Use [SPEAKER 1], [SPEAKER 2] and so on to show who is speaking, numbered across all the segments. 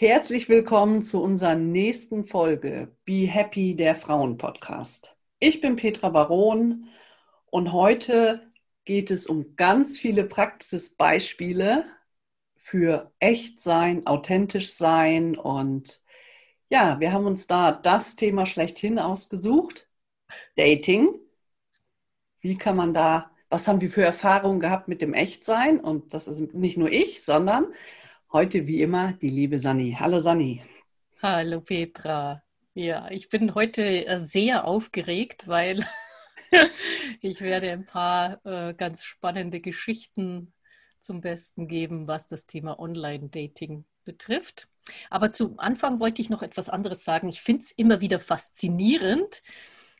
[SPEAKER 1] Herzlich willkommen zu unserer nächsten Folge Be Happy, der Frauen-Podcast. Ich bin Petra Baron und heute geht es um ganz viele Praxisbeispiele für echt sein, authentisch sein und ja, wir haben uns da das Thema schlechthin ausgesucht. Dating. Wie kann man da, was haben wir für Erfahrungen gehabt mit dem Echtsein? Und das ist nicht nur ich, sondern Heute wie immer die liebe Sani. Hallo Sani.
[SPEAKER 2] Hallo Petra. Ja, ich bin heute äh, sehr aufgeregt, weil ich werde ein paar äh, ganz spannende Geschichten zum Besten geben, was das Thema Online-Dating betrifft. Aber zu Anfang wollte ich noch etwas anderes sagen. Ich finde es immer wieder faszinierend,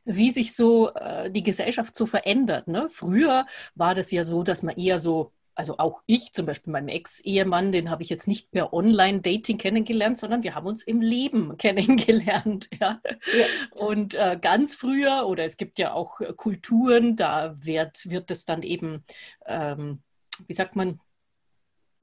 [SPEAKER 2] wie sich so äh, die Gesellschaft so verändert. Ne? Früher war das ja so, dass man eher so also auch ich, zum Beispiel meinem Ex-Ehemann, den habe ich jetzt nicht per Online-Dating kennengelernt, sondern wir haben uns im Leben kennengelernt. Ja. ja. Und äh, ganz früher, oder es gibt ja auch Kulturen, da wird, wird es dann eben, ähm, wie sagt man,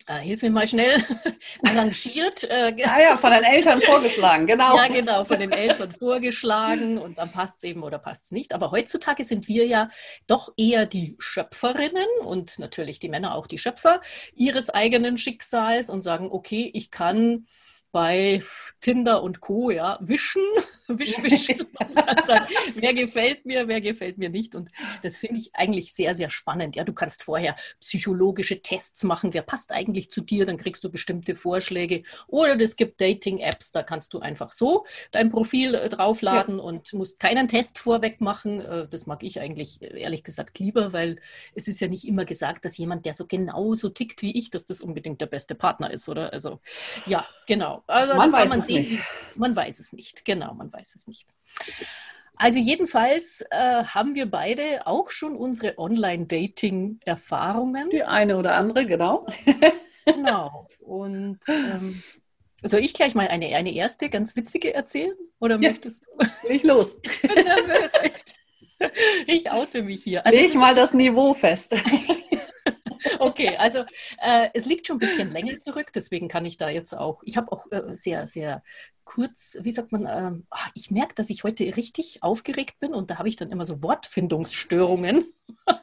[SPEAKER 2] äh, hilf mir mal schnell, arrangiert.
[SPEAKER 1] Äh, ah ja, von den Eltern vorgeschlagen, genau.
[SPEAKER 2] Ja, genau, von den Eltern vorgeschlagen und dann passt es eben oder passt es nicht. Aber heutzutage sind wir ja doch eher die Schöpferinnen und natürlich die Männer auch die Schöpfer ihres eigenen Schicksals und sagen, okay, ich kann bei Tinder und Co. ja, wischen, wisch, wisch. sagen, wer gefällt mir, wer gefällt mir nicht. Und das finde ich eigentlich sehr, sehr spannend. Ja, du kannst vorher psychologische Tests machen, wer passt eigentlich zu dir, dann kriegst du bestimmte Vorschläge. Oder es gibt Dating-Apps, da kannst du einfach so dein Profil äh, draufladen ja. und musst keinen Test vorweg machen. Äh, das mag ich eigentlich äh, ehrlich gesagt lieber, weil es ist ja nicht immer gesagt, dass jemand, der so genauso tickt wie ich, dass das unbedingt der beste Partner ist, oder? Also ja, genau. Also man das kann man sehen. Nicht. Man weiß es nicht. Genau, man weiß es nicht. Also jedenfalls äh, haben wir beide auch schon unsere Online-Dating-Erfahrungen.
[SPEAKER 1] Die eine oder andere, genau.
[SPEAKER 2] genau. Und ähm, soll ich gleich mal eine, eine erste ganz witzige erzählen? Oder ja. möchtest du?
[SPEAKER 1] Leg los.
[SPEAKER 2] Ich bin nervös, echt. Ich oute mich hier.
[SPEAKER 1] Also Leg mal das Niveau fest.
[SPEAKER 2] Okay, also äh, es liegt schon ein bisschen länger zurück, deswegen kann ich da jetzt auch, ich habe auch äh, sehr, sehr kurz, wie sagt man, äh, ich merke, dass ich heute richtig aufgeregt bin und da habe ich dann immer so Wortfindungsstörungen.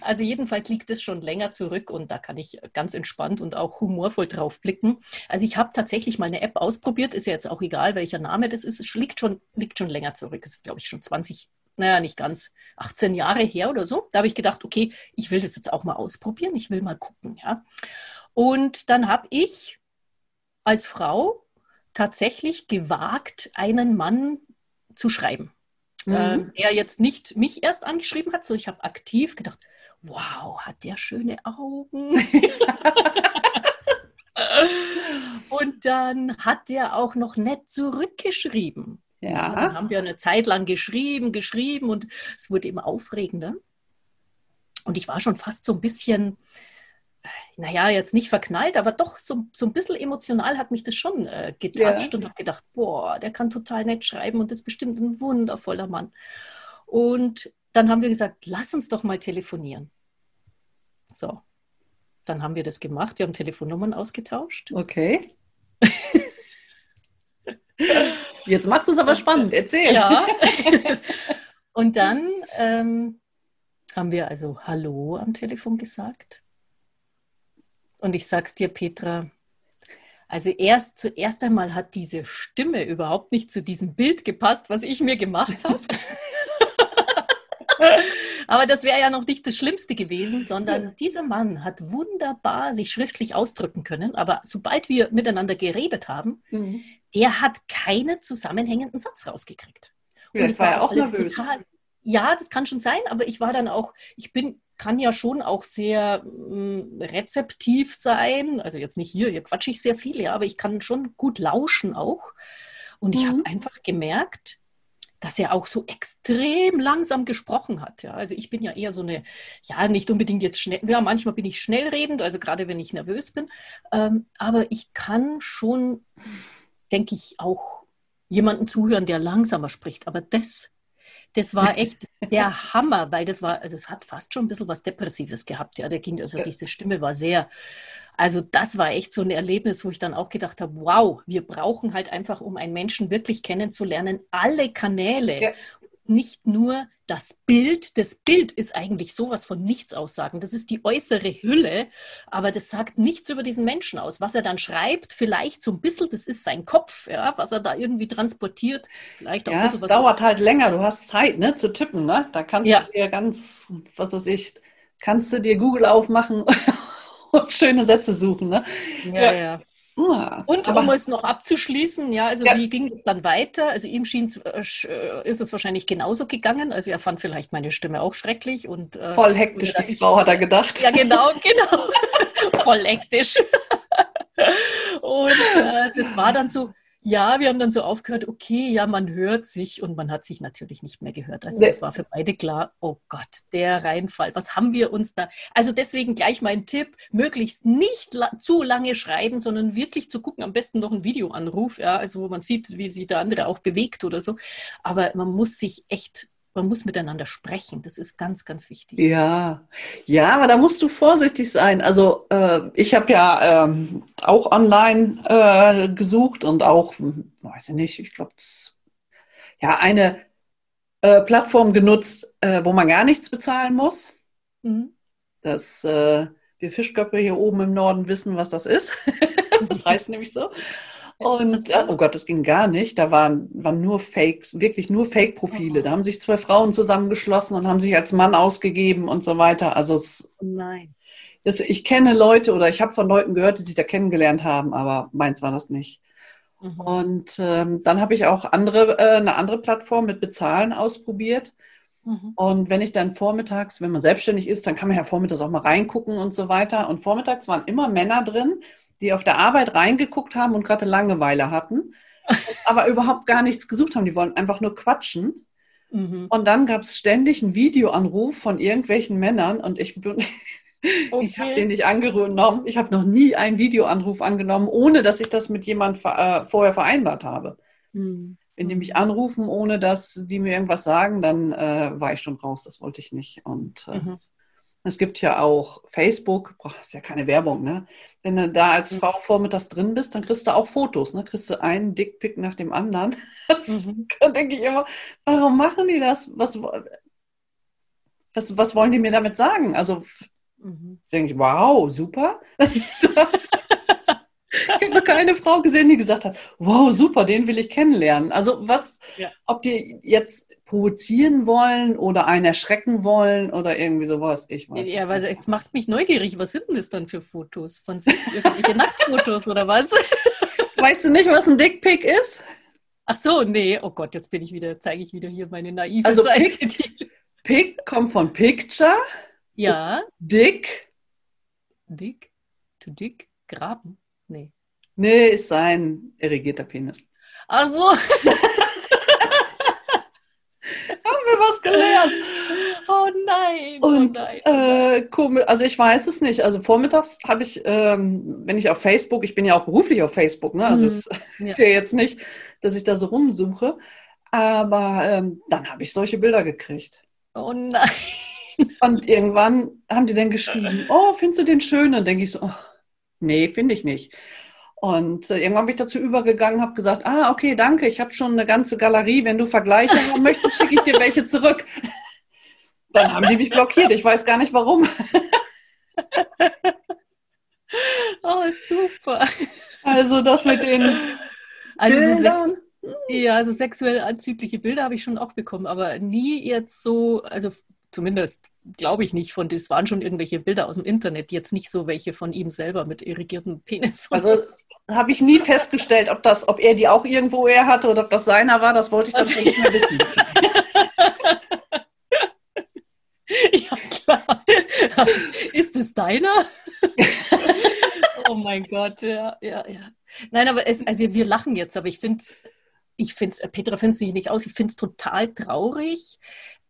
[SPEAKER 2] also jedenfalls liegt es schon länger zurück und da kann ich ganz entspannt und auch humorvoll drauf blicken. Also ich habe tatsächlich mal eine App ausprobiert, ist ja jetzt auch egal, welcher Name das ist, es liegt schon, liegt schon länger zurück, ist glaube ich schon 20 naja, nicht ganz, 18 Jahre her oder so. Da habe ich gedacht, okay, ich will das jetzt auch mal ausprobieren, ich will mal gucken, ja. Und dann habe ich als Frau tatsächlich gewagt, einen Mann zu schreiben. Mhm. Ähm, der jetzt nicht mich erst angeschrieben hat, sondern ich habe aktiv gedacht, wow, hat der schöne Augen. Und dann hat der auch noch nett zurückgeschrieben. Ja. Dann haben wir eine Zeit lang geschrieben, geschrieben und es wurde immer aufregender. Und ich war schon fast so ein bisschen, naja, jetzt nicht verknallt, aber doch so, so ein bisschen emotional hat mich das schon äh, getatscht ja. und habe gedacht, boah, der kann total nett schreiben und ist bestimmt ein wundervoller Mann. Und dann haben wir gesagt, lass uns doch mal telefonieren. So, dann haben wir das gemacht. Wir haben Telefonnummern ausgetauscht.
[SPEAKER 1] Okay. Jetzt machst du es aber spannend, erzähl.
[SPEAKER 2] Ja. Und dann ähm, haben wir also Hallo am Telefon gesagt. Und ich sag's dir, Petra, also erst zuerst einmal hat diese Stimme überhaupt nicht zu diesem Bild gepasst, was ich mir gemacht habe. Aber das wäre ja noch nicht das Schlimmste gewesen, sondern dieser Mann hat wunderbar sich schriftlich ausdrücken können. Aber sobald wir miteinander geredet haben, mhm. Der hat keinen zusammenhängenden Satz rausgekriegt.
[SPEAKER 1] Ja, Und das war ja auch nervös. Total,
[SPEAKER 2] ja, das kann schon sein, aber ich war dann auch, ich bin, kann ja schon auch sehr mh, mm, rezeptiv sein. Also jetzt nicht hier, hier quatsche ich sehr viel, ja, aber ich kann schon gut lauschen auch. Und ich mhm. habe einfach gemerkt, dass er auch so extrem langsam gesprochen hat. Ja. Also ich bin ja eher so eine, ja, nicht unbedingt jetzt schnell, ja, manchmal bin ich schnellredend, also gerade wenn ich nervös bin. Ähm, aber ich kann schon, denke ich, auch jemanden zuhören, der langsamer spricht. Aber das, das war echt der Hammer, weil das war, also es hat fast schon ein bisschen was Depressives gehabt. Ja, der Kind, also diese Stimme war sehr, also das war echt so ein Erlebnis, wo ich dann auch gedacht habe, wow, wir brauchen halt einfach, um einen Menschen wirklich kennenzulernen, alle Kanäle. Ja. Nicht nur das Bild. Das Bild ist eigentlich sowas von nichts aussagen. Das ist die äußere Hülle, aber das sagt nichts über diesen Menschen aus. Was er dann schreibt, vielleicht so ein bisschen, das ist sein Kopf, ja, was er da irgendwie transportiert. Vielleicht
[SPEAKER 1] auch ja, es dauert halt länger. Du hast Zeit, ne, zu tippen, ne? Da kannst ja. du dir ganz, was weiß ich, kannst du dir Google aufmachen und schöne Sätze suchen. Ne?
[SPEAKER 2] Ja, ja. ja. Ah, und um es noch abzuschließen, ja, also ja. wie ging es dann weiter? Also ihm schien äh, äh, ist es wahrscheinlich genauso gegangen. Also er fand vielleicht meine Stimme auch schrecklich und
[SPEAKER 1] äh, voll hektisch, die Frau hat er gedacht.
[SPEAKER 2] Ja, genau, genau. voll hektisch. und äh, das war dann so, ja, wir haben dann so aufgehört, okay, ja, man hört sich und man hat sich natürlich nicht mehr gehört. Also es war für beide klar, oh Gott, der Reinfall, was haben wir uns da? Also deswegen gleich mein Tipp, möglichst nicht la zu lange schreiben, sondern wirklich zu gucken, am besten noch einen Videoanruf, ja, also wo man sieht, wie sich der andere auch bewegt oder so. Aber man muss sich echt man muss miteinander sprechen. Das ist ganz, ganz wichtig.
[SPEAKER 1] Ja, ja, aber da musst du vorsichtig sein. Also äh, ich habe ja ähm, auch online äh, gesucht und auch, weiß ich nicht, ich glaube, ja, eine äh, Plattform genutzt, äh, wo man gar nichts bezahlen muss. Mhm. Das äh, wir Fischköpfe hier oben im Norden wissen, was das ist. das heißt nämlich so. Und äh, oh Gott, das ging gar nicht. Da waren, waren nur Fakes, wirklich nur Fake-Profile. Da haben sich zwei Frauen zusammengeschlossen und haben sich als Mann ausgegeben und so weiter. Also es,
[SPEAKER 2] Nein.
[SPEAKER 1] Das, ich kenne Leute oder ich habe von Leuten gehört, die sich da kennengelernt haben, aber meins war das nicht. Mhm. Und ähm, dann habe ich auch andere, äh, eine andere Plattform mit Bezahlen ausprobiert. Mhm. Und wenn ich dann vormittags, wenn man selbstständig ist, dann kann man ja vormittags auch mal reingucken und so weiter. Und vormittags waren immer Männer drin, die auf der Arbeit reingeguckt haben und gerade Langeweile hatten, aber überhaupt gar nichts gesucht haben. Die wollen einfach nur quatschen. Mhm. Und dann gab es ständig einen Videoanruf von irgendwelchen Männern und ich bin. Okay. Ich habe den nicht angenommen. Ich habe noch nie einen Videoanruf angenommen, ohne dass ich das mit jemandem äh, vorher vereinbart habe. Mhm. Wenn die mich anrufen, ohne dass die mir irgendwas sagen, dann äh, war ich schon raus. Das wollte ich nicht. Und äh, mhm. Es gibt ja auch Facebook, boah, ist ja keine Werbung, ne? Wenn du da als Frau vormittags drin bist, dann kriegst du auch Fotos, ne? Kriegst du einen Dickpick nach dem anderen. Das, mhm. Da denke ich immer, warum machen die das? Was, was, was wollen die mir damit sagen? Also mhm. denke ich, wow, super. Was ist das? Ich habe noch keine Frau gesehen, die gesagt hat, wow, super, den will ich kennenlernen. Also was, ja. ob die jetzt provozieren wollen oder einen erschrecken wollen oder irgendwie sowas, ich weiß
[SPEAKER 2] Ja, weil jetzt machst du mich neugierig. Was sind denn das dann für Fotos? Von sich? Irgendwelche Nacktfotos oder was?
[SPEAKER 1] Weißt du nicht, was ein Dickpick ist?
[SPEAKER 2] Ach so, nee. Oh Gott, jetzt bin ich wieder, zeige ich wieder hier meine naive
[SPEAKER 1] also
[SPEAKER 2] Seite.
[SPEAKER 1] Pick, Pick kommt von Picture.
[SPEAKER 2] Ja.
[SPEAKER 1] Dick.
[SPEAKER 2] Dick? To dick? Graben? Nee.
[SPEAKER 1] Nee, ist sein irrigierter Penis.
[SPEAKER 2] Ach so.
[SPEAKER 1] Haben wir was gelernt?
[SPEAKER 2] Oh nein.
[SPEAKER 1] Oh Und
[SPEAKER 2] oh nein.
[SPEAKER 1] Äh, komisch, also ich weiß es nicht. Also vormittags habe ich, ähm, wenn ich auf Facebook, ich bin ja auch beruflich auf Facebook, ne? Also mhm. es ist ja. ja jetzt nicht, dass ich da so rumsuche. Aber ähm, dann habe ich solche Bilder gekriegt.
[SPEAKER 2] Oh nein.
[SPEAKER 1] Und irgendwann haben die dann geschrieben, oh, findest du den schön? Dann denke ich so, oh, nee, finde ich nicht. Und äh, irgendwann bin ich dazu übergegangen, habe gesagt, ah, okay, danke, ich habe schon eine ganze Galerie. Wenn du Vergleiche haben möchtest, schicke ich dir welche zurück. Dann haben die mich blockiert. Ich weiß gar nicht warum.
[SPEAKER 2] oh, super.
[SPEAKER 1] Also das mit den
[SPEAKER 2] also Bildern. ja, also sexuell anzügliche Bilder habe ich schon auch bekommen, aber nie jetzt so, also zumindest glaube ich nicht von, das waren schon irgendwelche Bilder aus dem Internet, jetzt nicht so welche von ihm selber mit irrigiertem Penis.
[SPEAKER 1] Also habe ich nie festgestellt, ob das, ob er die auch irgendwo er hatte oder ob das seiner war, das wollte ich dann schon nicht mehr wissen.
[SPEAKER 2] ja, klar. Ist es deiner? oh mein Gott, ja, ja, ja. Nein, aber es, also wir lachen jetzt, aber ich finde ich finde es, Petra findet es nicht aus, ich finde es total traurig.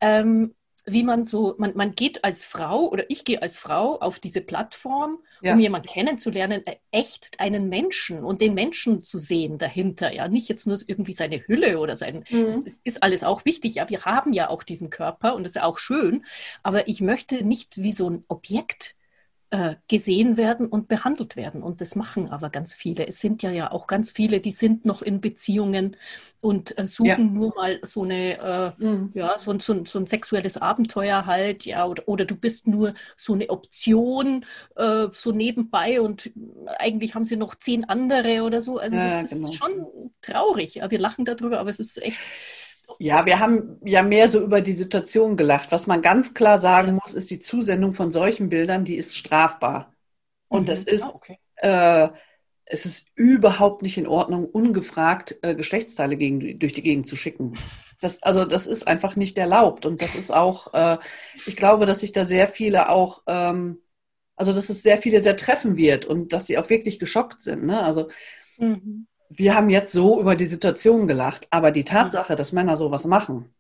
[SPEAKER 2] Ähm, wie man so, man, man geht als Frau oder ich gehe als Frau auf diese Plattform, ja. um jemanden kennenzulernen, äh, echt einen Menschen und den Menschen zu sehen dahinter. Ja, nicht jetzt nur irgendwie seine Hülle oder sein, mhm. das ist, ist, alles auch wichtig. Ja, wir haben ja auch diesen Körper und das ist ja auch schön, aber ich möchte nicht wie so ein Objekt äh, gesehen werden und behandelt werden. Und das machen aber ganz viele. Es sind ja ja auch ganz viele, die sind noch in Beziehungen und äh, suchen ja. nur mal so eine, äh, mhm. ja, so, so, so, ein sexuelles Abenteuer halt, ja, oder, oder du bist nur so eine Option äh, so nebenbei und eigentlich haben sie noch zehn andere oder so. Also ja, das ist genau. schon traurig. Ja, wir lachen darüber, aber es ist echt
[SPEAKER 1] ja, wir haben ja mehr so über die Situation gelacht. Was man ganz klar sagen muss, ist die Zusendung von solchen Bildern, die ist strafbar. Und mhm. das ist, ah, okay. äh, es ist überhaupt nicht in Ordnung, ungefragt äh, Geschlechtsteile gegen, durch die Gegend zu schicken. Das, also das ist einfach nicht erlaubt. Und das ist auch, äh, ich glaube, dass sich da sehr viele auch, ähm, also dass es sehr viele sehr treffen wird und dass sie auch wirklich geschockt sind. Ne? Also mhm wir haben jetzt so über die Situation gelacht, aber die Tatsache, dass Männer sowas machen,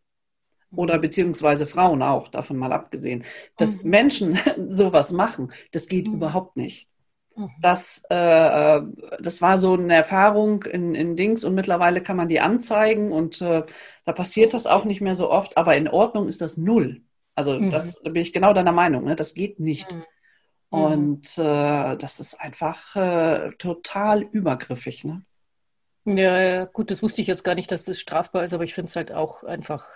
[SPEAKER 1] oder beziehungsweise Frauen auch, davon mal abgesehen, dass mhm. Menschen sowas machen, das geht mhm. überhaupt nicht. Mhm. Das, äh, das war so eine Erfahrung in, in Dings und mittlerweile kann man die anzeigen und äh, da passiert das auch nicht mehr so oft, aber in Ordnung ist das null. Also mhm. das da bin ich genau deiner Meinung, ne? das geht nicht. Mhm. Und äh, das ist einfach äh, total übergriffig. Ne?
[SPEAKER 2] Ja, ja, gut, das wusste ich jetzt gar nicht, dass das strafbar ist, aber ich finde es halt auch einfach,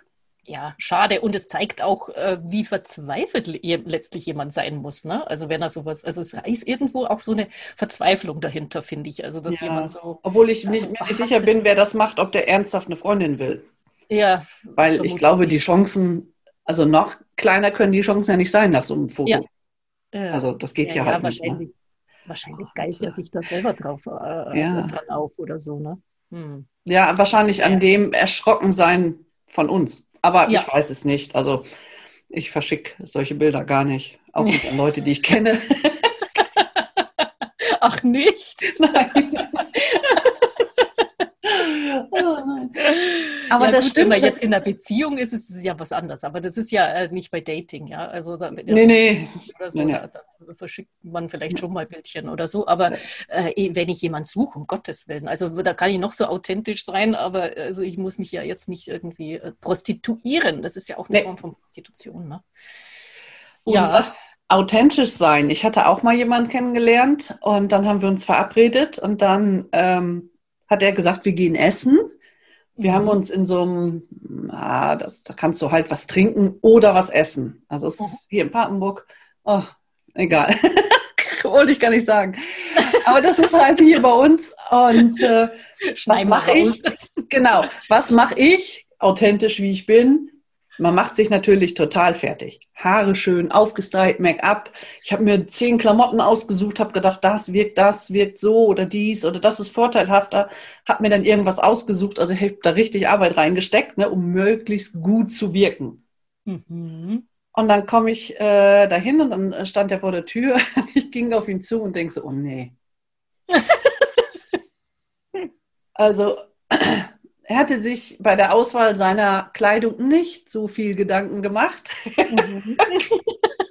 [SPEAKER 2] ja, schade. Und es zeigt auch, äh, wie verzweifelt letztlich jemand sein muss, ne? Also wenn er sowas, also es ist irgendwo auch so eine Verzweiflung dahinter, finde ich. Also dass ja. jemand so.
[SPEAKER 1] Obwohl ich nicht, mir nicht sicher bin, wer das macht, ob der ernsthaft eine Freundin will.
[SPEAKER 2] Ja.
[SPEAKER 1] Weil ich glaube, die Chancen, also noch kleiner können die Chancen ja nicht sein nach so einem Foto. Ja. Also das geht ja, ja halt nicht. Ne?
[SPEAKER 2] Wahrscheinlich geilt er sich da selber drauf äh, ja. dran auf oder so, ne?
[SPEAKER 1] Hm. Ja, wahrscheinlich ja. an dem Erschrockensein von uns. Aber ja. ich weiß es nicht. Also ich verschicke solche Bilder gar nicht. Auch nicht an Leute, die ich kenne.
[SPEAKER 2] Ach nicht? Nein. Aber ja, das gut, stimmt. Wenn man jetzt in einer Beziehung ist, ist es ja was anderes. Aber das ist ja äh, nicht bei Dating, ja. Also da,
[SPEAKER 1] nee, nee.
[SPEAKER 2] Oder so, nee, nee. Da, da, verschickt man vielleicht schon mal Bildchen oder so. Aber äh, eh, wenn ich jemanden suche, um Gottes Willen, also da kann ich noch so authentisch sein, aber also ich muss mich ja jetzt nicht irgendwie äh, prostituieren. Das ist ja auch eine nee. Form von Prostitution. Ne?
[SPEAKER 1] Und ja. Sagst, authentisch sein. Ich hatte auch mal jemanden kennengelernt und dann haben wir uns verabredet und dann ähm, hat er gesagt, wir gehen essen. Wir mhm. haben uns in so einem, ah, das, da kannst du halt was trinken oder was essen. Also es ist hier in Papenburg, oh, egal. Wollte ich gar nicht sagen. Aber das ist halt hier bei uns. Und äh, was mache ich? Genau, was mache ich? Authentisch wie ich bin, man macht sich natürlich total fertig. Haare schön, aufgestylt, Make-up. Ich habe mir zehn Klamotten ausgesucht, habe gedacht, das wirkt, das wirkt so oder dies oder das ist vorteilhafter. Habe mir dann irgendwas ausgesucht. Also ich habe da richtig Arbeit reingesteckt, ne, um möglichst gut zu wirken. Mhm. Und dann komme ich äh, dahin und dann stand er vor der Tür. Ich ging auf ihn zu und denke so, oh nee. also er hatte sich bei der Auswahl seiner Kleidung nicht so viel Gedanken gemacht. Mhm.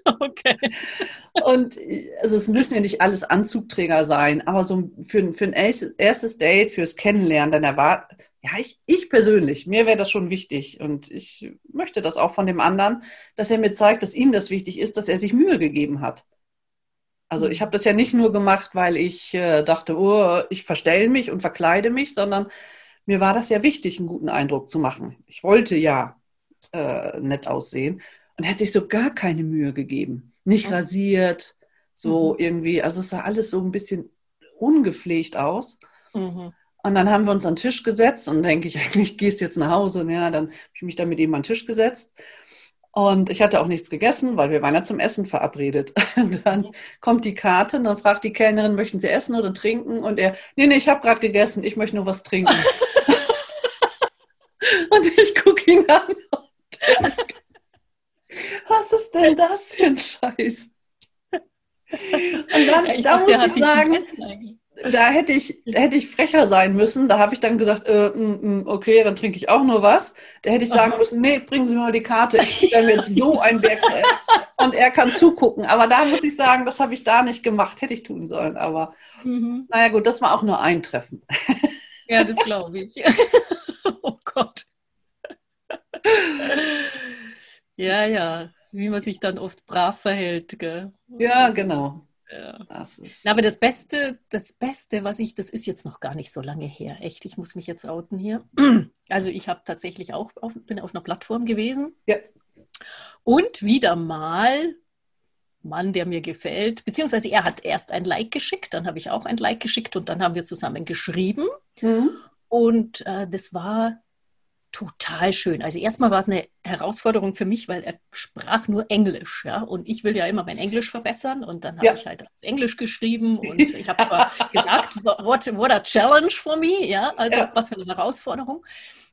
[SPEAKER 1] okay. Und also es müssen ja nicht alles Anzugträger sein, aber so für, für ein erstes Date, fürs Kennenlernen, dann erwartet, ja, ich, ich persönlich, mir wäre das schon wichtig und ich möchte das auch von dem anderen, dass er mir zeigt, dass ihm das wichtig ist, dass er sich Mühe gegeben hat. Also ich mhm. habe das ja nicht nur gemacht, weil ich äh, dachte, oh, ich verstelle mich und verkleide mich, sondern mir war das ja wichtig, einen guten Eindruck zu machen. Ich wollte ja äh, nett aussehen und er hat sich so gar keine Mühe gegeben. Nicht mhm. rasiert, so mhm. irgendwie, also es sah alles so ein bisschen ungepflegt aus. Mhm. Und dann haben wir uns an den Tisch gesetzt und denke ich, eigentlich gehst du jetzt nach Hause. Und ja, dann habe ich mich dann mit ihm an den Tisch gesetzt. Und ich hatte auch nichts gegessen, weil wir waren ja zum Essen verabredet. Und dann kommt die Karte und dann fragt die Kellnerin, möchten Sie essen oder trinken? Und er, nee, nee, ich habe gerade gegessen, ich möchte nur was trinken. und ich gucke ihn an und was ist denn das für ein Scheiß? Und dann, ja, da muss ich sagen, da hätte ich, da hätte ich frecher sein müssen. Da habe ich dann gesagt, äh, mm, mm, okay, dann trinke ich auch nur was. Da hätte ich sagen müssen, nee, bringen Sie mir mal die Karte. Ich dann jetzt so ein Berg und er kann zugucken. Aber da muss ich sagen, das habe ich da nicht gemacht. Hätte ich tun sollen. Aber mhm. naja gut, das war auch nur ein Treffen.
[SPEAKER 2] Ja, das glaube ich. Gott. Ja, ja, wie man sich dann oft brav verhält. Gell?
[SPEAKER 1] Ja, genau.
[SPEAKER 2] Ja. Das ist Aber das Beste, das Beste, was ich, das ist jetzt noch gar nicht so lange her. Echt, ich muss mich jetzt outen hier. Also ich habe tatsächlich auch, auf, bin auf einer Plattform gewesen.
[SPEAKER 1] Ja.
[SPEAKER 2] Und wieder mal Mann, der mir gefällt, beziehungsweise er hat erst ein Like geschickt, dann habe ich auch ein Like geschickt und dann haben wir zusammen geschrieben. Mhm. Und äh, das war total schön. Also erstmal war es eine Herausforderung für mich, weil er sprach nur Englisch, ja. Und ich will ja immer mein Englisch verbessern und dann habe ja. ich halt auf Englisch geschrieben und ich habe aber gesagt, what, what a challenge for me, ja. Also ja. was für eine Herausforderung.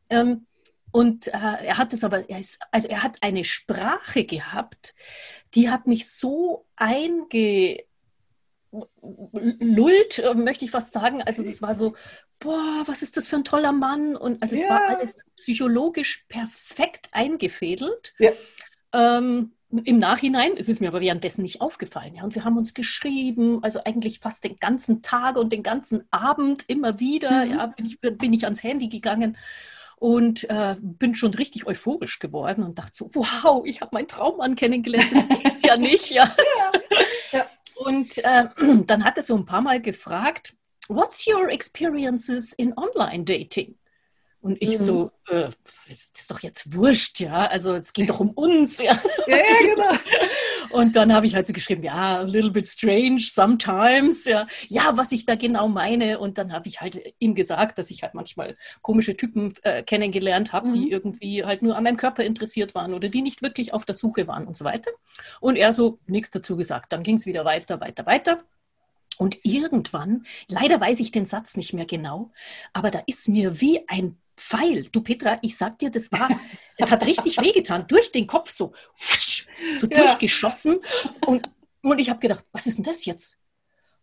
[SPEAKER 2] Ähm, und äh, er hat es aber, er ist, also er hat eine Sprache gehabt, die hat mich so einge lullt, äh, möchte ich fast sagen. Also das war so, boah, was ist das für ein toller Mann? Und also es ja. war alles psychologisch perfekt eingefädelt. Ja. Ähm, Im Nachhinein, es ist mir aber währenddessen nicht aufgefallen. Ja, und wir haben uns geschrieben, also eigentlich fast den ganzen Tag und den ganzen Abend immer wieder. Mhm. Ja, bin ich, bin ich ans Handy gegangen und äh, bin schon richtig euphorisch geworden und dachte so, wow, ich habe meinen Traummann kennengelernt, das geht's ja nicht. Ja. ja. ja. Und äh, dann hat er so ein paar Mal gefragt, what's your experiences in online dating? Und ich mhm. so, äh, das ist doch jetzt wurscht, ja. Also es geht doch um uns, ja. ja, ja genau. Und dann habe ich halt so geschrieben, ja, a little bit strange sometimes, ja. Ja, was ich da genau meine. Und dann habe ich halt ihm gesagt, dass ich halt manchmal komische Typen äh, kennengelernt habe, mhm. die irgendwie halt nur an meinem Körper interessiert waren oder die nicht wirklich auf der Suche waren und so weiter. Und er so nichts dazu gesagt. Dann ging es wieder weiter, weiter, weiter. Und irgendwann, leider weiß ich den Satz nicht mehr genau, aber da ist mir wie ein Pfeil, du Petra, ich sag dir, das war, das hat richtig wehgetan, durch den Kopf so, so ja. durchgeschossen. Und, und ich habe gedacht, was ist denn das jetzt?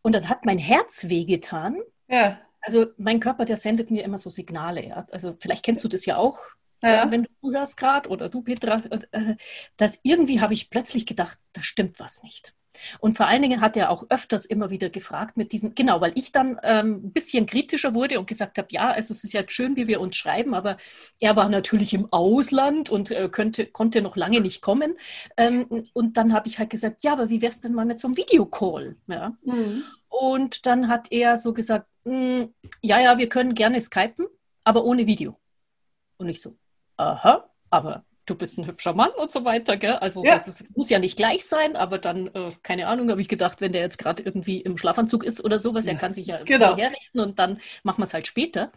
[SPEAKER 2] Und dann hat mein Herz wehgetan. Ja. Also mein Körper, der sendet mir immer so Signale. Ja? Also vielleicht kennst du das ja auch, ja. wenn du hörst gerade oder du Petra, äh, dass irgendwie habe ich plötzlich gedacht, da stimmt was nicht. Und vor allen Dingen hat er auch öfters immer wieder gefragt mit diesen, genau, weil ich dann ähm, ein bisschen kritischer wurde und gesagt habe, ja, also es ist ja schön, wie wir uns schreiben, aber er war natürlich im Ausland und äh, könnte, konnte noch lange nicht kommen. Ähm, und dann habe ich halt gesagt, ja, aber wie wäre es denn mal mit so einem Videocall? Ja? Mhm. Und dann hat er so gesagt, hm, ja, ja, wir können gerne skypen, aber ohne Video. Und ich so, aha, aber du bist ein hübscher Mann und so weiter. Gell? Also ja. das ist, muss ja nicht gleich sein, aber dann, äh, keine Ahnung, habe ich gedacht, wenn der jetzt gerade irgendwie im Schlafanzug ist oder sowas, ja. er kann sich ja genau. herrichten und dann machen wir es halt später.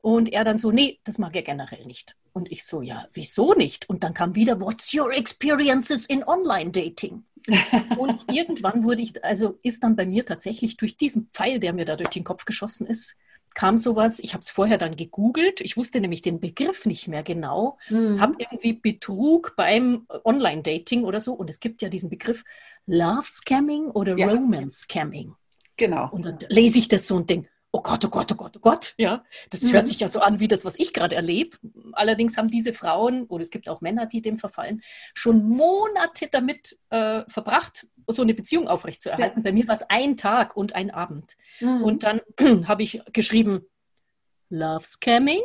[SPEAKER 2] Und er dann so, nee, das mag er generell nicht. Und ich so, ja, wieso nicht? Und dann kam wieder, what's your experiences in Online-Dating? und irgendwann wurde ich, also ist dann bei mir tatsächlich durch diesen Pfeil, der mir da durch den Kopf geschossen ist, kam sowas, ich habe es vorher dann gegoogelt, ich wusste nämlich den Begriff nicht mehr genau, mhm. habe irgendwie Betrug beim Online-Dating oder so und es gibt ja diesen Begriff Love Scamming oder ja. Romance Scamming.
[SPEAKER 1] Genau.
[SPEAKER 2] Und dann lese ich das so und denke, oh Gott, oh Gott, oh Gott, oh Gott, ja, das mhm. hört sich ja so an wie das, was ich gerade erlebe. Allerdings haben diese Frauen, oder es gibt auch Männer, die dem verfallen, schon Monate damit äh, verbracht, so eine Beziehung aufrechtzuerhalten. Ja. Bei mir war es ein Tag und ein Abend. Mhm. Und dann habe ich geschrieben, Love Scamming?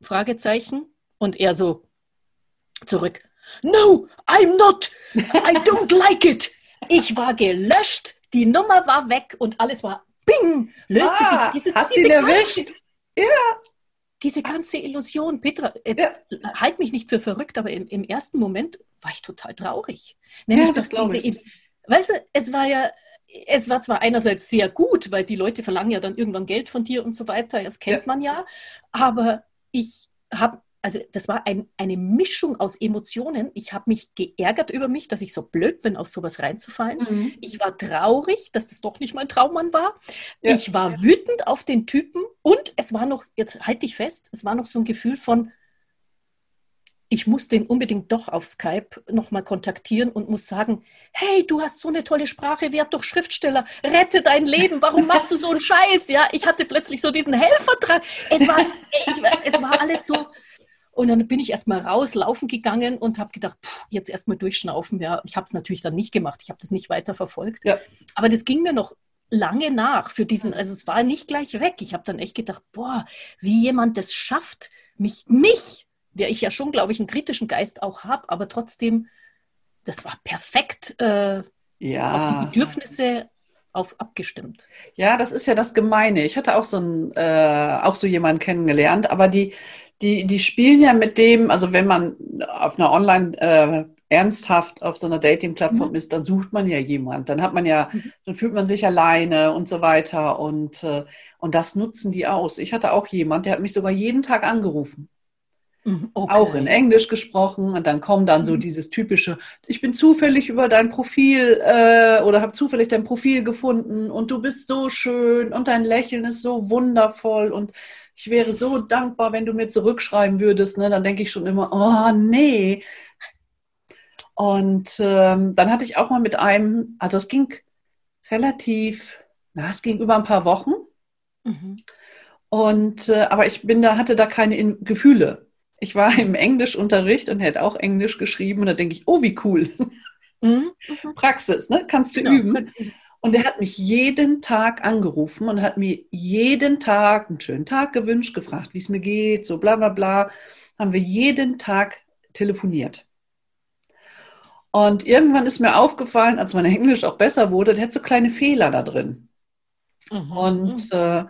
[SPEAKER 2] Fragezeichen. Und er so zurück, No, I'm not. I don't like it. Ich war gelöscht, die Nummer war weg und alles war bing, löste ah, sich dieses,
[SPEAKER 1] hast diese, ihn erwischt?
[SPEAKER 2] ja. diese ganze Illusion. Petra, jetzt ja. halt mich nicht für verrückt, aber im, im, ersten Moment war ich total traurig. Nämlich, ja, das dass diese, weißt du, es war ja, es war zwar einerseits sehr gut, weil die Leute verlangen ja dann irgendwann Geld von dir und so weiter, das kennt ja. man ja, aber ich habe also das war ein, eine Mischung aus Emotionen. Ich habe mich geärgert über mich, dass ich so blöd bin, auf sowas reinzufallen. Mhm. Ich war traurig, dass das doch nicht mein Traummann war. Ja. Ich war wütend auf den Typen und es war noch, jetzt halte ich fest, es war noch so ein Gefühl von, ich muss den unbedingt doch auf Skype nochmal kontaktieren und muss sagen, hey, du hast so eine tolle Sprache, werd doch Schriftsteller, rette dein Leben, warum machst du so einen Scheiß? Ja, ich hatte plötzlich so diesen Helferdrang. Es war, ich, es war alles so, und dann bin ich erstmal raus, laufen gegangen und habe gedacht, pff, jetzt erstmal durchschnaufen. Ja, ich habe es natürlich dann nicht gemacht. Ich habe das nicht weiter verfolgt. Ja. Aber das ging mir noch lange nach für diesen, also es war nicht gleich weg. Ich habe dann echt gedacht, boah, wie jemand das schafft, mich, mich, der ich ja schon, glaube ich, einen kritischen Geist auch habe, aber trotzdem, das war perfekt äh, ja. auf die Bedürfnisse auf abgestimmt.
[SPEAKER 1] Ja, das ist ja das Gemeine. Ich hatte auch so, ein, äh, auch so jemanden kennengelernt, aber die, die, die spielen ja mit dem, also wenn man auf einer Online äh, ernsthaft auf so einer Dating-Plattform mhm. ist, dann sucht man ja jemand. Dann hat man ja, mhm. dann fühlt man sich alleine und so weiter. Und, äh, und das nutzen die aus. Ich hatte auch jemand, der hat mich sogar jeden Tag angerufen. Mhm, okay. Auch in Englisch gesprochen und dann kommt dann so mhm. dieses typische, ich bin zufällig über dein Profil äh, oder habe zufällig dein Profil gefunden und du bist so schön und dein Lächeln ist so wundervoll und ich wäre so dankbar, wenn du mir zurückschreiben würdest. Ne? Dann denke ich schon immer, oh nee. Und ähm, dann hatte ich auch mal mit einem, also es ging relativ, na, es ging über ein paar Wochen. Mhm. Und äh, aber ich bin da, hatte da keine In Gefühle. Ich war im Englischunterricht und hätte auch Englisch geschrieben und da denke ich, oh, wie cool. Mhm. mhm. Praxis, ne? Kannst du ja, üben. Und er hat mich jeden Tag angerufen und hat mir jeden Tag einen schönen Tag gewünscht, gefragt, wie es mir geht, so bla bla bla. Haben wir jeden Tag telefoniert. Und irgendwann ist mir aufgefallen, als mein Englisch auch besser wurde, der hat so kleine Fehler da drin. Mhm. Und äh,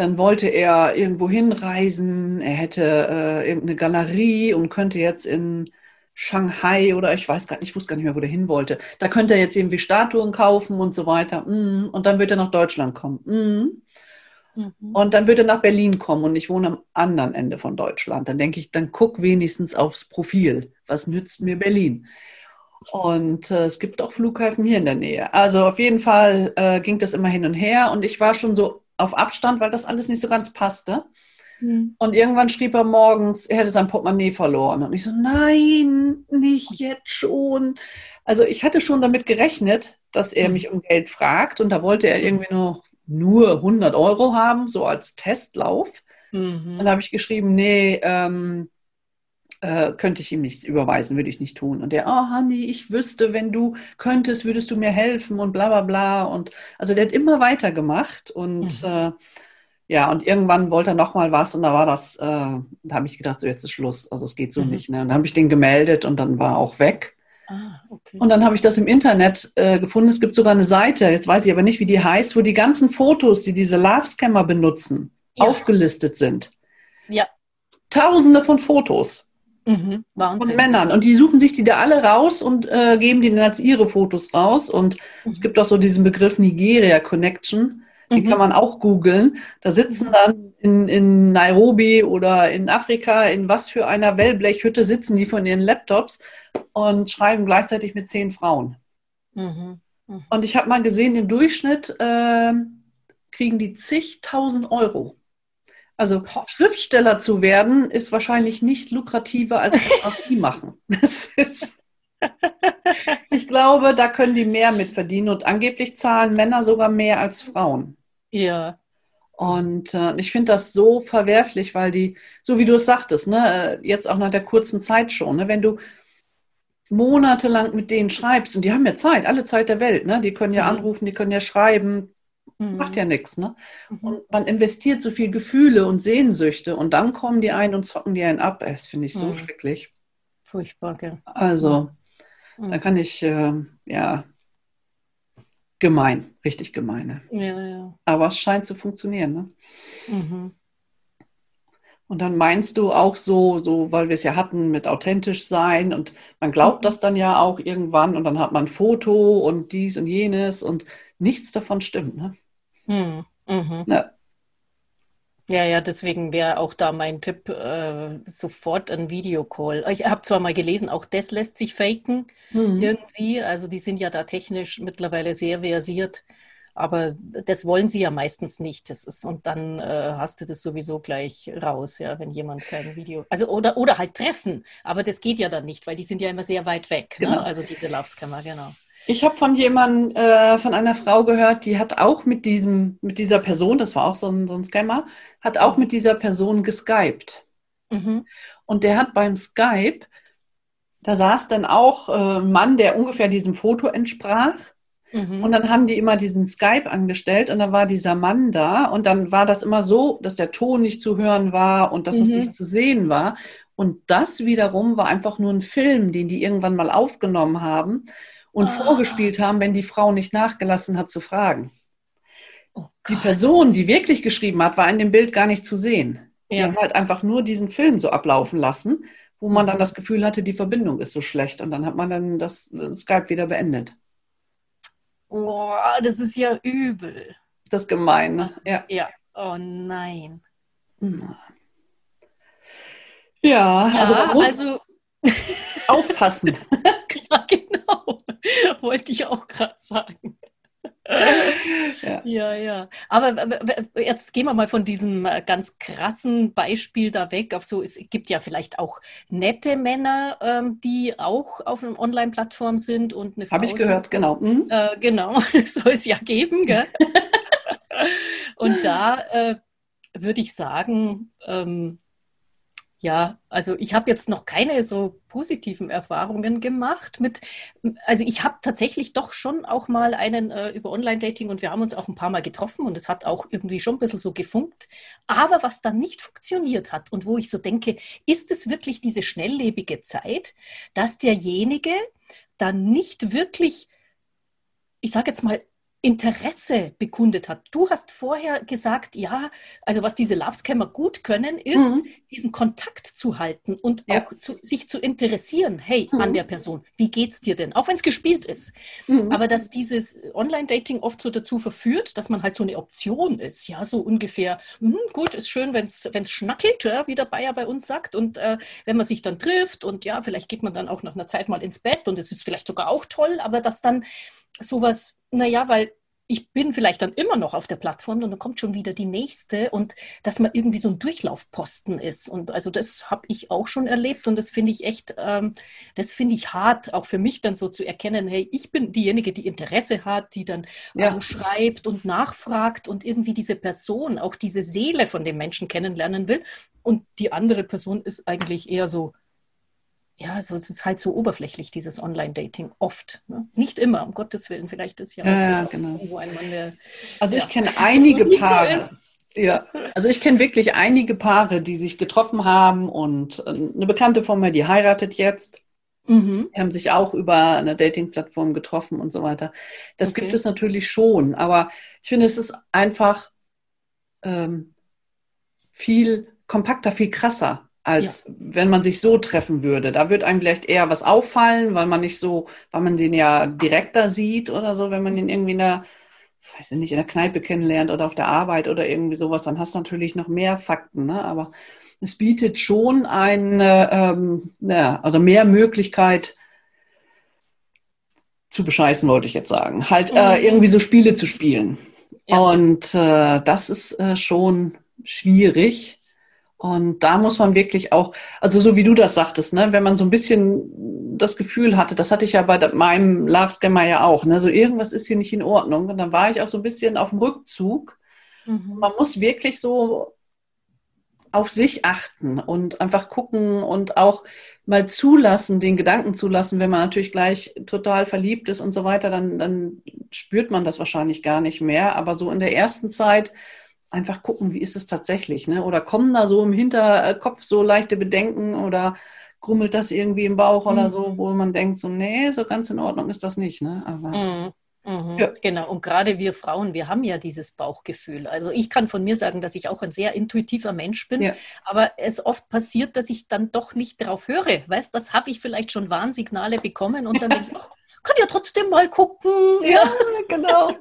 [SPEAKER 1] dann wollte er irgendwo hinreisen, er hätte äh, irgendeine Galerie und könnte jetzt in Shanghai oder ich weiß gar nicht, ich wusste gar nicht mehr, wo der hin wollte. Da könnte er jetzt irgendwie Statuen kaufen und so weiter. Mm. Und dann wird er nach Deutschland kommen. Mm. Mhm. Und dann wird er nach Berlin kommen und ich wohne am anderen Ende von Deutschland. Dann denke ich, dann guck wenigstens aufs Profil. Was nützt mir Berlin? Und äh, es gibt auch Flughäfen hier in der Nähe. Also auf jeden Fall äh, ging das immer hin und her und ich war schon so auf Abstand, weil das alles nicht so ganz passte. Hm. Und irgendwann schrieb er morgens, er hätte sein Portemonnaie verloren. Und ich so, nein, nicht jetzt schon. Also ich hatte schon damit gerechnet, dass er hm. mich um Geld fragt. Und da wollte er irgendwie nur, nur 100 Euro haben, so als Testlauf. Mhm. Dann habe ich geschrieben, nee, ähm, äh, könnte ich ihm nicht überweisen, würde ich nicht tun. Und der, oh Honey, ich wüsste, wenn du könntest, würdest du mir helfen und bla bla bla. Und also der hat immer weitergemacht und mhm. äh, ja, und irgendwann wollte er nochmal was und da war das, äh, da habe ich gedacht, so jetzt ist Schluss, also es geht so mhm. nicht. Ne? Und dann habe ich den gemeldet und dann war er auch weg. Ah, okay. Und dann habe ich das im Internet äh, gefunden. Es gibt sogar eine Seite, jetzt weiß ich aber nicht, wie die heißt, wo die ganzen Fotos, die diese Love-Scammer benutzen, ja. aufgelistet sind. Ja. Tausende von Fotos. Mhm, von Männern. Und die suchen sich die da alle raus und äh, geben die dann als ihre Fotos raus. Und mhm. es gibt auch so diesen Begriff Nigeria Connection. Die mhm. kann man auch googeln. Da sitzen mhm. dann in, in Nairobi oder in Afrika, in was für einer Wellblechhütte sitzen die von ihren Laptops und schreiben gleichzeitig mit zehn Frauen. Mhm. Und ich habe mal gesehen, im Durchschnitt äh, kriegen die zigtausend Euro. Also Schriftsteller zu werden, ist wahrscheinlich nicht lukrativer als das, was die machen. Ist ich glaube, da können die mehr mit verdienen und angeblich zahlen Männer sogar mehr als Frauen. Ja. Und äh, ich finde das so verwerflich, weil die, so wie du es sagtest, ne, jetzt auch nach der kurzen Zeit schon, ne, wenn du monatelang mit denen schreibst, und die haben ja Zeit, alle Zeit der Welt, ne? Die können ja mhm. anrufen, die können ja schreiben, mhm. macht ja nichts, ne? Mhm. Und man investiert so viel Gefühle und Sehnsüchte und dann kommen die ein und zocken die einen ab. Das finde ich so mhm. schrecklich.
[SPEAKER 2] Furchtbar, gell?
[SPEAKER 1] Also, da kann ich, äh, ja, gemein, richtig gemeine. Ja, ja. Aber es scheint zu funktionieren. Ne? Mhm. Und dann meinst du auch so, so, weil wir es ja hatten mit authentisch sein und man glaubt mhm. das dann ja auch irgendwann und dann hat man ein Foto und dies und jenes und nichts davon stimmt. Ne? Mhm. Mhm.
[SPEAKER 2] Ja. Ja, ja, deswegen wäre auch da mein Tipp äh, sofort ein Videocall. Ich habe zwar mal gelesen, auch das lässt sich faken mhm. irgendwie. Also die sind ja da technisch mittlerweile sehr versiert. Aber das wollen sie ja meistens nicht. Das ist, und dann äh, hast du das sowieso gleich raus, ja, wenn jemand kein Video. Also oder, oder halt treffen. Aber das geht ja dann nicht, weil die sind ja immer sehr weit weg. Ne? Genau. Ne? Also diese Love-Scammer, genau.
[SPEAKER 1] Ich habe von jemandem, äh, von einer Frau gehört, die hat auch mit diesem, mit dieser Person, das war auch so ein, so ein Scammer, hat auch mit dieser Person geskypt. Mhm. Und der hat beim Skype, da saß dann auch äh, ein Mann, der ungefähr diesem Foto entsprach. Mhm. Und dann haben die immer diesen Skype angestellt und dann war dieser Mann da und dann war das immer so, dass der Ton nicht zu hören war und dass mhm. es nicht zu sehen war. Und das wiederum war einfach nur ein Film, den die irgendwann mal aufgenommen haben und ah. vorgespielt haben, wenn die Frau nicht nachgelassen hat zu fragen. Oh die Person, die wirklich geschrieben hat, war in dem Bild gar nicht zu sehen. Ja. Die haben halt einfach nur diesen Film so ablaufen lassen, wo man dann mhm. das Gefühl hatte, die Verbindung ist so schlecht. Und dann hat man dann das Skype wieder beendet.
[SPEAKER 2] Oh, das ist ja übel.
[SPEAKER 1] Das ist gemein, ne?
[SPEAKER 2] Ja. ja. Oh nein.
[SPEAKER 1] Ja, also man muss also aufpassen.
[SPEAKER 2] ja, genau. Wollte ich auch gerade sagen ja. ja, ja. Aber jetzt gehen wir mal von diesem äh, ganz krassen Beispiel da weg auf so, es gibt ja vielleicht auch nette Männer, ähm, die auch auf einer Online-Plattform sind und
[SPEAKER 1] eine. Habe ich gehört, sind. genau.
[SPEAKER 2] Mhm. Äh, genau, soll es ja geben, gell? und da äh, würde ich sagen, ähm, ja, also ich habe jetzt noch keine so positiven Erfahrungen gemacht mit, also ich habe tatsächlich doch schon auch mal einen äh, über Online-Dating und wir haben uns auch ein paar Mal getroffen und es hat auch irgendwie schon ein bisschen so gefunkt. Aber was dann nicht funktioniert hat und wo ich so denke, ist es wirklich diese schnelllebige Zeit, dass derjenige dann nicht wirklich, ich sage jetzt mal, Interesse bekundet hat. Du hast vorher gesagt, ja, also was diese Love Scammer gut können, ist, mhm. diesen Kontakt zu halten und ja. auch zu, sich zu interessieren. Hey, mhm. an der Person, wie geht's dir denn? Auch wenn es gespielt ist. Mhm. Aber dass dieses Online-Dating oft so dazu verführt, dass man halt so eine Option ist. Ja, so ungefähr, hm, gut, ist schön, wenn es schnackelt, ja, wie der Bayer bei uns sagt. Und äh, wenn man sich dann trifft und ja, vielleicht geht man dann auch nach einer Zeit mal ins Bett und es ist vielleicht sogar auch toll, aber dass dann sowas, naja, weil ich bin vielleicht dann immer noch auf der Plattform und dann kommt schon wieder die nächste und dass man irgendwie so ein Durchlaufposten ist. Und also das habe ich auch schon erlebt und das finde ich echt, ähm, das finde ich hart, auch für mich dann so zu erkennen, hey, ich bin diejenige, die Interesse hat, die dann ja. schreibt und nachfragt und irgendwie diese Person, auch diese Seele von dem Menschen kennenlernen will. Und die andere Person ist eigentlich eher so, ja, also es ist halt so oberflächlich, dieses Online-Dating, oft. Ne? Nicht immer, um Gottes Willen, vielleicht ist ja auch
[SPEAKER 1] ja, genau. irgendwo ein Mann, der. Also ja, ich kenne einige Paare. So ja, also ich kenne wirklich einige Paare, die sich getroffen haben und äh, eine Bekannte von mir, die heiratet jetzt. Mhm. Die haben sich auch über eine Dating-Plattform getroffen und so weiter. Das okay. gibt es natürlich schon, aber ich finde, es ist einfach ähm, viel kompakter, viel krasser als ja. wenn man sich so treffen würde. Da wird einem vielleicht eher was auffallen, weil man nicht so, weil man den ja direkter sieht oder so, wenn man den irgendwie in der, weiß ich nicht, in der Kneipe kennenlernt oder auf der Arbeit oder irgendwie sowas, dann hast du natürlich noch mehr Fakten, ne? aber es bietet schon eine, ähm, ja, also mehr Möglichkeit zu bescheißen, wollte ich jetzt sagen. Halt äh, mhm. irgendwie so Spiele zu spielen. Ja. Und äh, das ist äh, schon schwierig. Und da muss man wirklich auch, also so wie du das sagtest, ne, wenn man so ein bisschen das Gefühl hatte, das hatte ich ja bei meinem Love Scammer ja auch, ne, so irgendwas ist hier nicht in Ordnung. Und dann war ich auch so ein bisschen auf dem Rückzug. Mhm. Man muss wirklich so auf sich achten und einfach gucken und auch mal zulassen, den Gedanken zulassen, wenn man natürlich gleich total verliebt ist und so weiter, dann, dann spürt man das wahrscheinlich gar nicht mehr. Aber so in der ersten Zeit einfach gucken, wie ist es tatsächlich. Ne? Oder kommen da so im Hinterkopf so leichte Bedenken oder grummelt das irgendwie im Bauch mhm. oder so, wo man denkt, so, nee, so ganz in Ordnung ist das nicht. Ne?
[SPEAKER 2] Aber, mhm. Mhm. Ja. Genau, und gerade wir Frauen, wir haben ja dieses Bauchgefühl. Also ich kann von mir sagen, dass ich auch ein sehr intuitiver Mensch bin, ja. aber es oft passiert, dass ich dann doch nicht darauf höre. Weißt, das habe ich vielleicht schon Warnsignale bekommen und dann denke ich, ach, kann ja trotzdem mal gucken.
[SPEAKER 1] Ja, genau.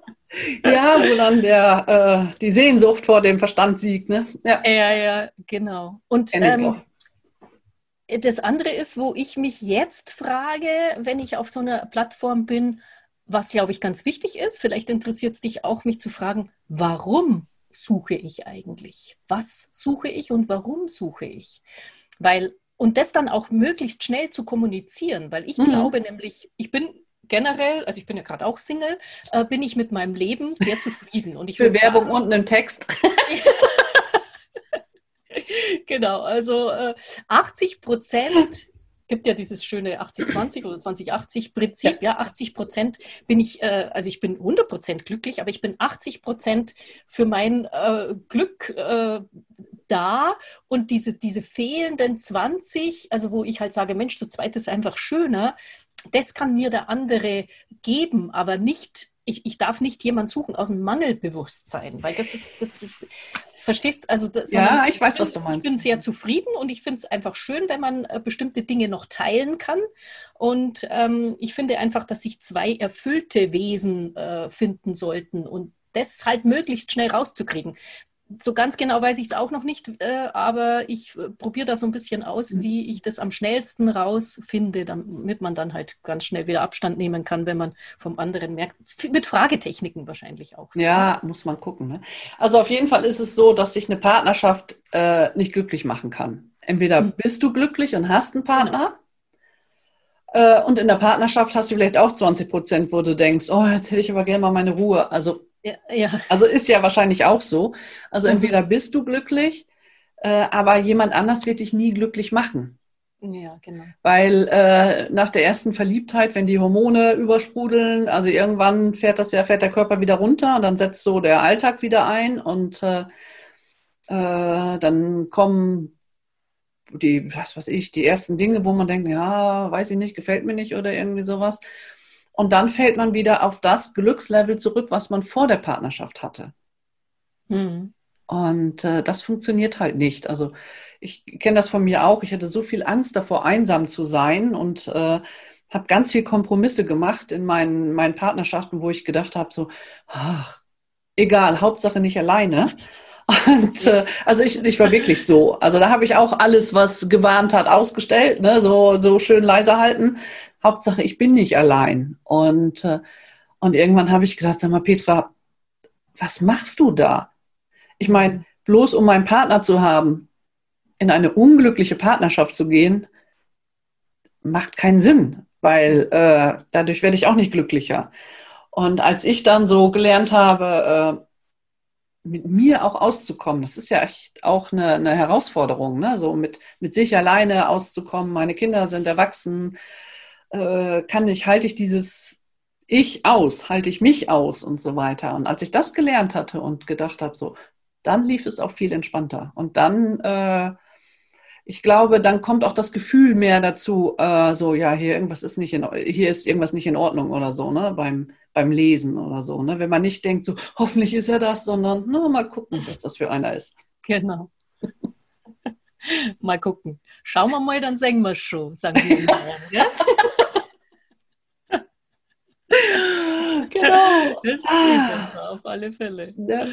[SPEAKER 1] Ja, wo dann der, äh, die Sehnsucht vor dem Verstand siegt. Ne?
[SPEAKER 2] Ja. ja, ja, genau. Und ähm, das andere ist, wo ich mich jetzt frage, wenn ich auf so einer Plattform bin, was, glaube ich, ganz wichtig ist, vielleicht interessiert es dich auch, mich zu fragen, warum suche ich eigentlich? Was suche ich und warum suche ich? Weil, und das dann auch möglichst schnell zu kommunizieren, weil ich mhm. glaube nämlich, ich bin generell, also ich bin ja gerade auch Single, äh, bin ich mit meinem Leben sehr zufrieden. Und ich
[SPEAKER 1] Bewerbung sagen, unten im Text.
[SPEAKER 2] genau, also äh, 80 Prozent gibt ja dieses schöne 80-20 oder 20-80-Prinzip. Ja. ja, 80 Prozent bin ich, äh, also ich bin 100 Prozent glücklich, aber ich bin 80 Prozent für mein äh, Glück äh, da und diese, diese fehlenden 20, also wo ich halt sage, Mensch, zu zweit ist einfach schöner, das kann mir der andere geben, aber nicht, ich, ich darf nicht jemand suchen aus dem Mangelbewusstsein, weil das ist, das, verstehst also
[SPEAKER 1] das, Ja, ich weiß, was du meinst.
[SPEAKER 2] Ich bin sehr zufrieden und ich finde es einfach schön, wenn man äh, bestimmte Dinge noch teilen kann. Und ähm, ich finde einfach, dass sich zwei erfüllte Wesen äh, finden sollten und das halt möglichst schnell rauszukriegen so ganz genau weiß ich es auch noch nicht, äh, aber ich äh, probiere da so ein bisschen aus, mhm. wie ich das am schnellsten rausfinde, damit man dann halt ganz schnell wieder Abstand nehmen kann, wenn man vom anderen merkt. Mit Fragetechniken wahrscheinlich auch.
[SPEAKER 1] So. Ja, muss man gucken. Ne? Also auf jeden Fall ist es so, dass sich eine Partnerschaft äh, nicht glücklich machen kann. Entweder mhm. bist du glücklich und hast einen Partner. Genau. Äh, und in der Partnerschaft hast du vielleicht auch 20 Prozent, wo du denkst, oh, jetzt hätte ich aber gerne mal meine Ruhe. Also ja, ja. Also ist ja wahrscheinlich auch so. Also mhm. entweder bist du glücklich, äh, aber jemand anders wird dich nie glücklich machen.
[SPEAKER 2] Ja, genau.
[SPEAKER 1] Weil äh, nach der ersten Verliebtheit, wenn die Hormone übersprudeln, also irgendwann fährt das ja, fährt der Körper wieder runter und dann setzt so der Alltag wieder ein und äh, äh dann kommen die, was weiß ich, die ersten Dinge, wo man denkt, ja, weiß ich nicht, gefällt mir nicht oder irgendwie sowas. Und dann fällt man wieder auf das Glückslevel zurück, was man vor der Partnerschaft hatte. Mhm. Und äh, das funktioniert halt nicht. Also ich kenne das von mir auch. Ich hatte so viel Angst davor, einsam zu sein und äh, habe ganz viel Kompromisse gemacht in meinen, meinen Partnerschaften, wo ich gedacht habe, so, ach, egal, Hauptsache nicht alleine. Und äh, also ich, ich war wirklich so. Also da habe ich auch alles, was gewarnt hat, ausgestellt, ne? so, so schön leise halten. Hauptsache, ich bin nicht allein. Und, äh, und irgendwann habe ich gedacht, sag mal, Petra, was machst du da? Ich meine, bloß um meinen Partner zu haben, in eine unglückliche Partnerschaft zu gehen, macht keinen Sinn, weil äh, dadurch werde ich auch nicht glücklicher. Und als ich dann so gelernt habe, äh, mit mir auch auszukommen, das ist ja echt auch eine, eine Herausforderung, ne? so mit, mit sich alleine auszukommen. Meine Kinder sind erwachsen, äh, kann ich, halte ich dieses Ich aus, halte ich mich aus und so weiter. Und als ich das gelernt hatte und gedacht habe, so, dann lief es auch viel entspannter. Und dann, äh, ich glaube, dann kommt auch das Gefühl mehr dazu, äh, so, ja, hier irgendwas ist nicht in, hier ist irgendwas nicht in Ordnung oder so, ne, beim, beim Lesen oder so, ne, wenn man nicht denkt, so, hoffentlich ist er das, sondern, na, mal gucken, was das für einer ist.
[SPEAKER 2] Genau. mal gucken. Schauen wir mal, dann singen wir schon, sagen wir ja? genau. Das ist ah. auf alle Fälle. Ja.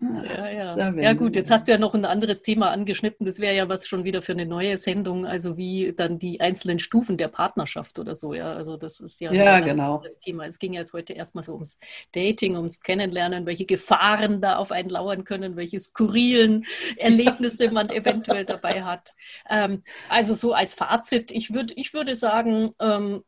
[SPEAKER 2] Ja, ja. Ja gut, jetzt hast du ja noch ein anderes Thema angeschnitten. Das wäre ja was schon wieder für eine neue Sendung, also wie dann die einzelnen Stufen der Partnerschaft oder so. Ja, also das ist ja,
[SPEAKER 1] ja ein genau.
[SPEAKER 2] Thema. Es ging jetzt heute erstmal so ums Dating, ums Kennenlernen, welche Gefahren da auf einen lauern können, welche skurrilen Erlebnisse man eventuell dabei hat. Ähm, also so als Fazit, ich, würd, ich würde sagen, ähm,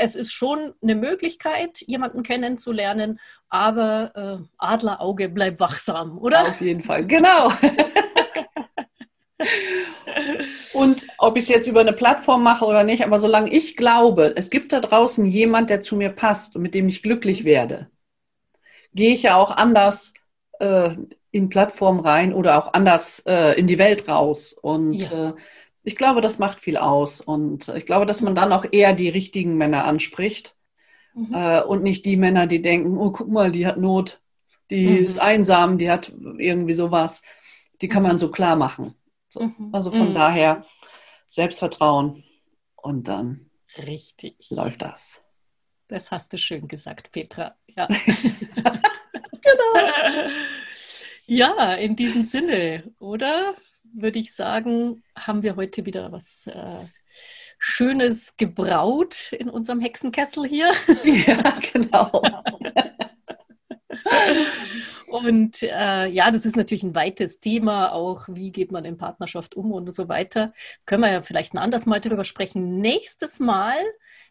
[SPEAKER 2] es ist schon eine Möglichkeit, jemanden kennenzulernen aber äh, Adlerauge bleibt wachsam, oder?
[SPEAKER 1] Auf jeden Fall, genau. Und ob ich es jetzt über eine Plattform mache oder nicht, aber solange ich glaube, es gibt da draußen jemand, der zu mir passt und mit dem ich glücklich werde, gehe ich ja auch anders äh, in Plattformen rein oder auch anders äh, in die Welt raus. Und ja. äh, ich glaube, das macht viel aus. Und ich glaube, dass man dann auch eher die richtigen Männer anspricht Mhm. Äh, und nicht die Männer, die denken, oh, guck mal, die hat Not, die mhm. ist einsam, die hat irgendwie sowas. Die kann man so klar machen. So. Mhm. Also von mhm. daher Selbstvertrauen und dann
[SPEAKER 2] Richtig.
[SPEAKER 1] läuft das.
[SPEAKER 2] Das hast du schön gesagt, Petra. Ja.
[SPEAKER 1] genau.
[SPEAKER 2] Ja, in diesem Sinne, oder? Würde ich sagen, haben wir heute wieder was äh, Schönes gebraut in unserem Hexenkessel hier.
[SPEAKER 1] Ja, genau.
[SPEAKER 2] Und äh, ja, das ist natürlich ein weites Thema, auch wie geht man in Partnerschaft um und so weiter. Können wir ja vielleicht ein anderes Mal darüber sprechen. Nächstes Mal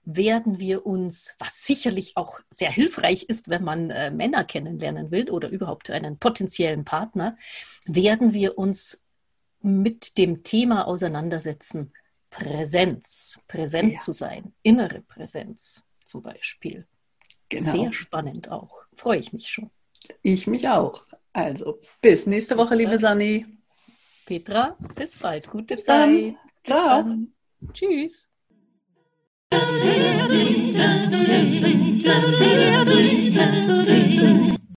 [SPEAKER 2] werden wir uns, was sicherlich auch sehr hilfreich ist, wenn man äh, Männer kennenlernen will oder überhaupt einen potenziellen Partner, werden wir uns mit dem Thema auseinandersetzen. Präsenz, präsent ja. zu sein, innere Präsenz zum Beispiel. Genau. Sehr spannend auch. Freue ich mich schon.
[SPEAKER 1] Ich mich auch. Also, bis nächste Woche, liebe Sani.
[SPEAKER 2] Petra, bis bald. Gute
[SPEAKER 1] bis
[SPEAKER 2] Zeit.
[SPEAKER 1] Dann. Ciao.
[SPEAKER 2] Dann. Tschüss.